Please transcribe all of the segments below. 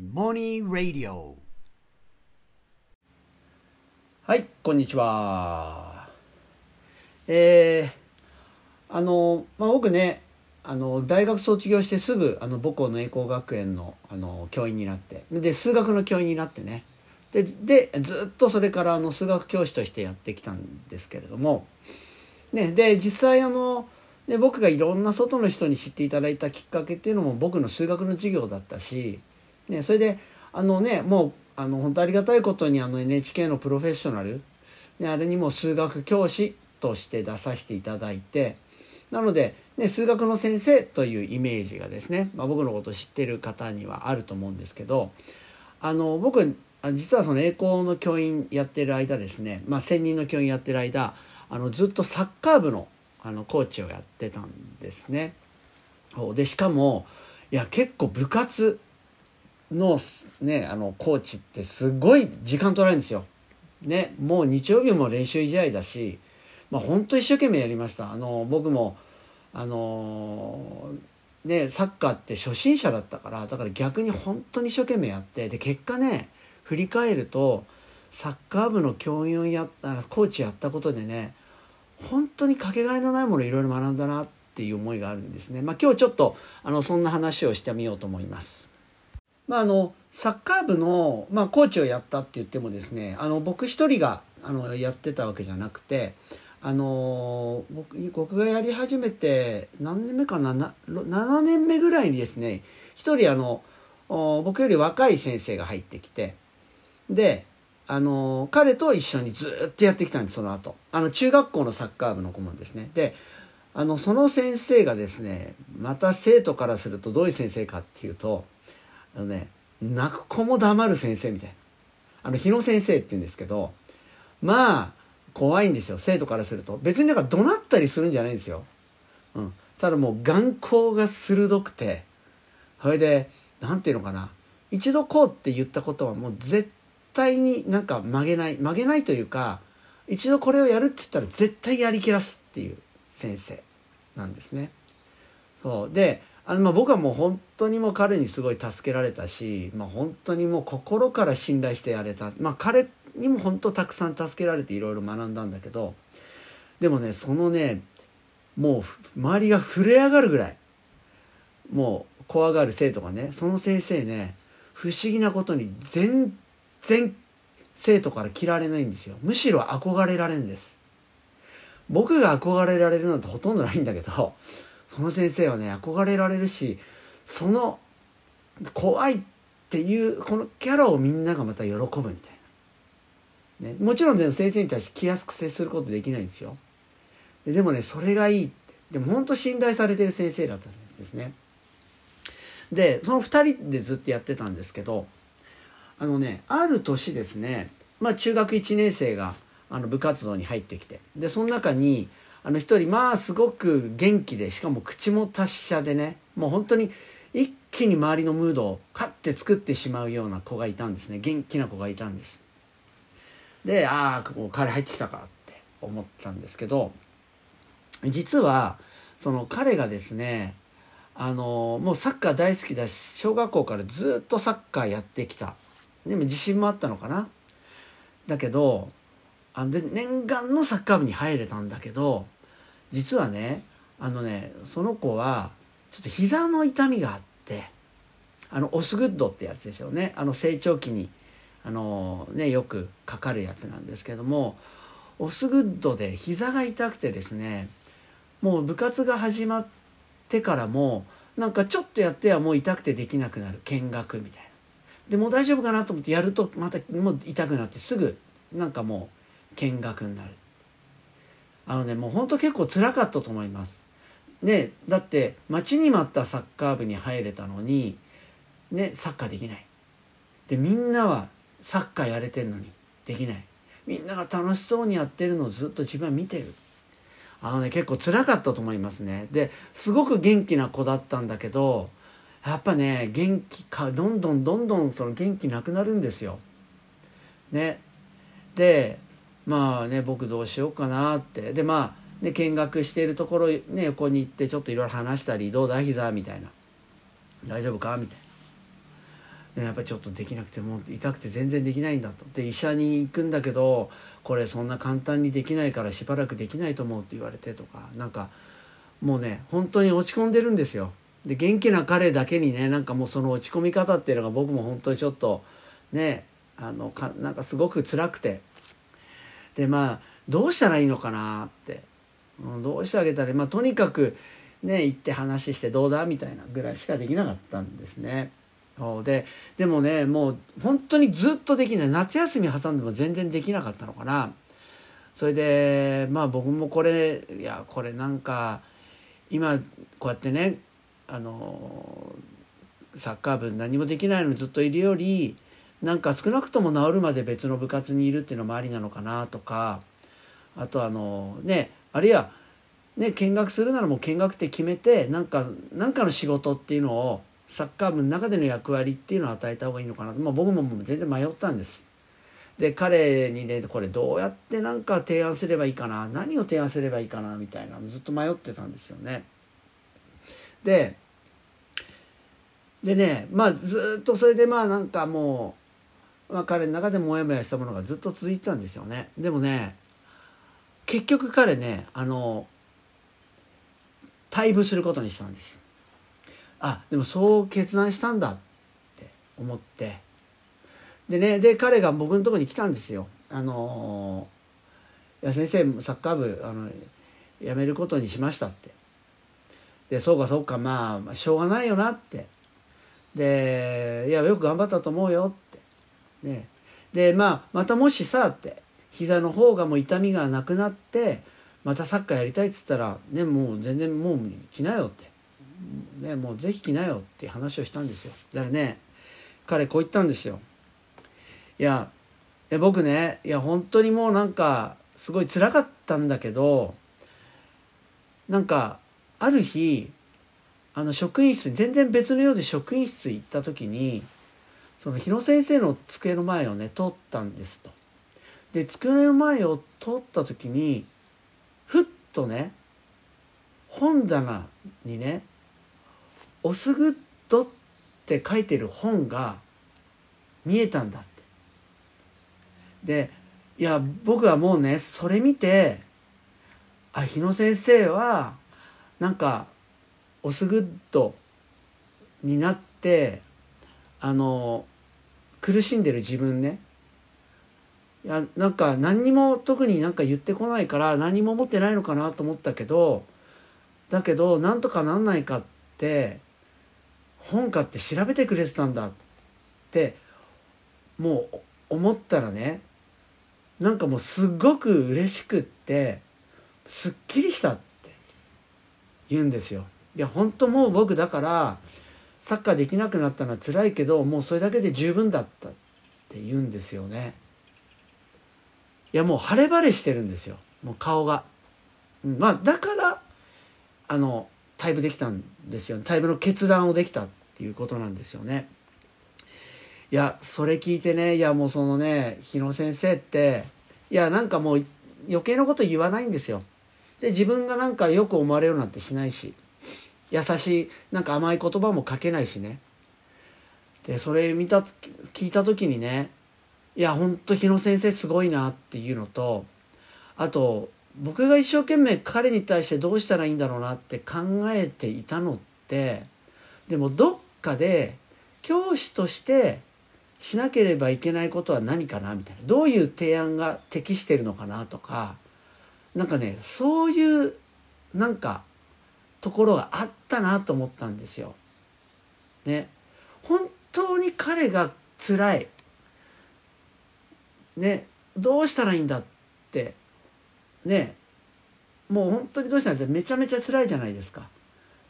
モニーラディオはい、こんにちは。えー、あの、まあ、僕ね、あの、大学卒業してすぐ、あの、母校の栄光学園の、あの、教員になって、で、数学の教員になってね、で、で、ずっとそれから、あの、数学教師としてやってきたんですけれども、ね、で、実際、あの、で僕がいろんな外の人に知っていただいたきっかけっていうのも僕の数学の授業だったし、ね、それであのねもうあの本当ありがたいことにあの NHK のプロフェッショナル、ね、あれにも数学教師として出させていただいてなので、ね、数学の先生というイメージがですね、まあ、僕のこと知ってる方にはあると思うんですけどあの僕実はその栄光の教員やってる間ですね、まあ、専任の教員やってる間あのずっとサッカー部のあのコーチをやってたんですね。でしかもいや結構部活のねあのコーチってすごい時間取られるんですよ。ねもう日曜日も練習試合だし、まあ、本当一生懸命やりました。あの僕もあのねサッカーって初心者だったからだから逆に本当に一生懸命やってで結果ね振り返るとサッカー部の教員をやったコーチやったことでね本当にかけがえのないものいろいろ学んだなっていう思いがあるんですね。まあ、今日ちょっとあのそんな話をしてみようと思います。まあ、あのサッカー部の、まあ、コーチをやったって言ってもですねあの僕一人があのやってたわけじゃなくてあの僕僕がやり始めて何年目かな 7, 7年目ぐらいにですね一人あの僕より若い先生が入ってきてであの彼と一緒にずっとやってきたんですその後。あの中学校のサッカー部の顧問ですね。であのその先生がですねまた生徒からするとどういう先生かっていうとあのね泣く子も黙る先生みたいな。あの日野先生って言うんですけどまあ怖いんですよ。生徒からすると。別になんか怒鳴ったりするんじゃないんですよ、うん、ただもう眼光が鋭くて。それで何て言うのかな。一度こうって言ったことはもう絶対対になんか曲げない。曲げないというか一度これをやるって言ったら絶対やりきらすっていう先生なんですね。そう。であのまあ僕はもう本当にもう彼にすごい助けられたし、まあ、本当にもう心から信頼してやれた、まあ、彼にも本当たくさん助けられていろいろ学んだんだけどでもねそのねもう周りが震え上がるぐらいもう怖がる生徒がねその先生ね不思議なことに全然生徒から嫌われないんですよ。むしろ憧れられるんです。僕が憧れられるなんてほとんどないんだけどその先生はね憧れられるしその怖いっていうこのキャラをみんながまた喜ぶみたいな、ね、もちろんでも先生に対して気安く接することできないんですよ。でもねそれがいいでも本当信頼されてる先生だったんですね。でその2人でずっとやってたんですけどあのねある年ですね、まあ、中学1年生があの部活動に入ってきてでその中にあの一人まあすごく元気でしかも口も達者でねもう本当に一気に周りのムードをカッて作ってしまうような子がいたんですね。元気な子がいたんです。でああ彼入ってきたかって思ったんですけど実はその彼がですねあのもうサッカー大好きだし小学校からずっとサッカーやってきた。でも自信もあったのかな。だけどあで念願のサッカー部に入れたんだけど実はねあのねその子はちょっと膝の痛みがあってあのオスグッドってやつですよね。あの成長期にあのねよくかかるやつなんですけどもオスグッドで膝が痛くてですねもう部活が始まってからもなんかちょっとやってはもう痛くてできなくなる。見学みたいな。でもう大丈夫かなと思ってやるとまたもう痛くなってすぐなんかもう見学になる。あのねもうほんと結構辛かったと思います。ねだって待ちに待ったサッカー部に入れたのにねサッカーできない。でみんなはサッカーやれてるのにできない。みんなが楽しそうにやってるのをずっと自分は見てる。あのね結構辛かったと思いますね。ですごく元気な子だったんだけどやっぱね元気かどんどんどんどんその元気なくなるんですよ。ね。でまあね僕どうしようかなって。でまあね見学しているところね横に行ってちょっといろいろ話したり「どうだ膝」みたいな「大丈夫か?」みたいな。やっぱりちょっとできなくてもう痛くて全然できないんだと。で医者に行くんだけどこれそんな簡単にできないからしばらくできないと思うって言われてとか。なんかもうね本当に落ち込んでるんですよ。で元気な彼だけにねなんかもうその落ち込み方っていうのが僕も本当にちょっとねあのかなんかすごく辛くて。でまあどうしたらいいのかなって。どうしてあげたらまあとにかくね行って話してどうだみたいなぐらいしかできなかったんですね。ででもねもう本当にずっとできない。夏休み挟んでも全然できなかったのかな。それでまあ僕もこれいやこれなんか今こうやってねあのサッカー部何もできないのにずっといるよりなんか少なくとも治るまで別の部活にいるっていうのもありなのかなとかあとあのねあるいはね見学するならもう見学って決めてなんかなんかの仕事っていうのをサッカー部の中での役割っていうのを与えた方がいいのかなまあ、僕ももう全然迷ったんです。で彼にねこれどうやってなんか提案すればいいかな何を提案すればいいかなみたいなずっと迷ってたんですよね。ででねまあずっとそれでまあなんかもう、彼の中でモヤモヤしたものがずっと続いてたんですよね。でもね結局彼ねあの退部することにしたんです。あでもそう決断したんだって思ってでねで彼が僕のとこに来たんですよ。あのいや先生サッカー部あの辞めることにしましたってでそうかそうかまあしょうがないよなってでいやよく頑張ったと思うよってね。でまあまたもしさって膝の方がもう痛みがなくなってまたサッカーやりたいっつったらねもう全然もう来なよって。ね、もうぜひ来なよって話をしたんですよ。だからね彼こう言ったんですよ。いや僕ねいや本当にもうなんかすごい辛かったんだけどなんかある日あの職員室全然別のようで職員室行った時にその日野先生の机の前をね通ったんですと。で机の前を通った時にふっとね本棚にねオスグッドって書いてる本が見えたんだって。でいや僕はもうねそれ見てあ日野先生はなんかオスグッドになってあの苦しんでる自分ねいやなんか何にも特になんか言ってこないから何も持ってないのかなと思ったけどだけどなんとかなんないかって本買って調べてくれてたんだってもう思ったらねなんかもうすっごく嬉しくってすっきりしたって言うんですよ。いや本当もう僕だからサッカーできなくなったのは辛いけどもうそれだけで十分だったって言うんですよね。いやもう晴れ晴れしてるんですよもう顔が。うんまあだからあのタイプできたんですよねタイプの決断をできたっていうことなんですよね。いやそれ聞いてねいやもうそのね日野先生っていやなんかもう余計なこと言わないんですよ。で自分がなんかよく思われるなんてしないし優しいなんか甘い言葉もかけないしね。でそれ見た聞いた時にねいやほんと日野先生すごいなっていうのとあと僕が一生懸命彼に対してどうしたらいいんだろうなって考えていたのってでもどっかで教師としてしなければいけないことは何かなみたいなどういう提案が適してるのかなとかなんかねそういうなんかところがあったなと思ったんですよ。ね。本当に彼が辛い。ね。どうしたらいいんだって。ね。もう本当にどうしたらいいんだめちゃめちゃ辛いじゃないですか。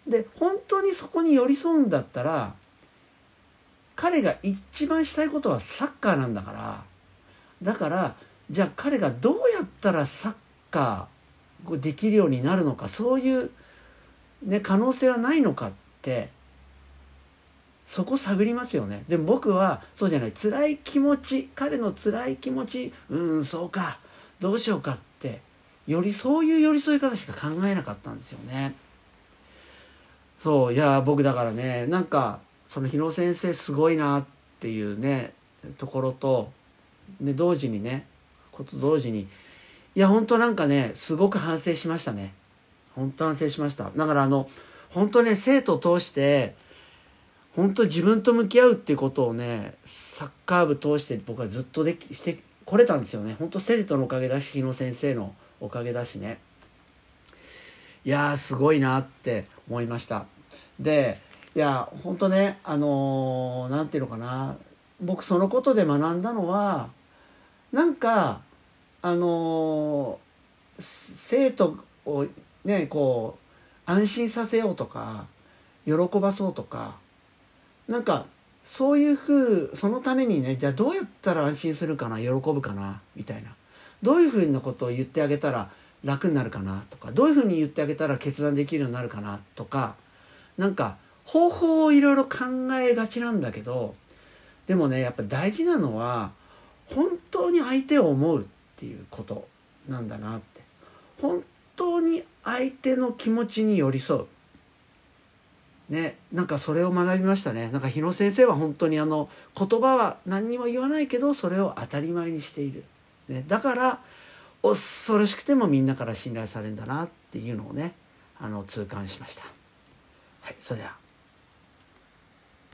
で本当にそこに寄り添うんだったら彼が一番したいことはサッカーなんだから。だからじゃあ彼がどうやったらサッカーできるようになるのか。そういう、ね、可能性はないのかってそこ探りますよねでも僕はそうじゃない辛い気持ち彼の辛い気持ちうんそうかどうしようかってよりそういう寄り添い方しか考えなかったんですよね。そういや僕だからねなんかその日野先生すごいなっていうねところとで同時にねこと同時にいや本当なんかねすごく反省しましたね本当反省しました。だからあの本当ね生徒通して本当自分と向き合うっていうことをねサッカー部通して僕はずっとできしてこれたんですよね。本当生徒のおかげだし日野先生のおかげだしね。いやすごいなって思いました。でいや本当ねあの何、て言うのかな。僕そのことで学んだのはなんかあのー、生徒をねこう安心させようとか喜ばそうとかなんかそういうふうそのためにねじゃあどうやったら安心するかな喜ぶかなみたいな。どういうふうなことを言ってあげたら楽になるかなとか。どういうふうに言ってあげたら決断できるようになるかなとか。なんか方法をいろいろ考えがちなんだけどでもねやっぱ大事なのは本当に相手を思うっていうことなんだなって。本当に相手の気持ちに寄り添う。ねなんかそれを学びましたね。なんか日野先生は本当にあの言葉は何にも言わないけどそれを当たり前にしている、ね、だから恐ろしくてもみんなから信頼されるんだなっていうのをねあの痛感しました。はい、それでは。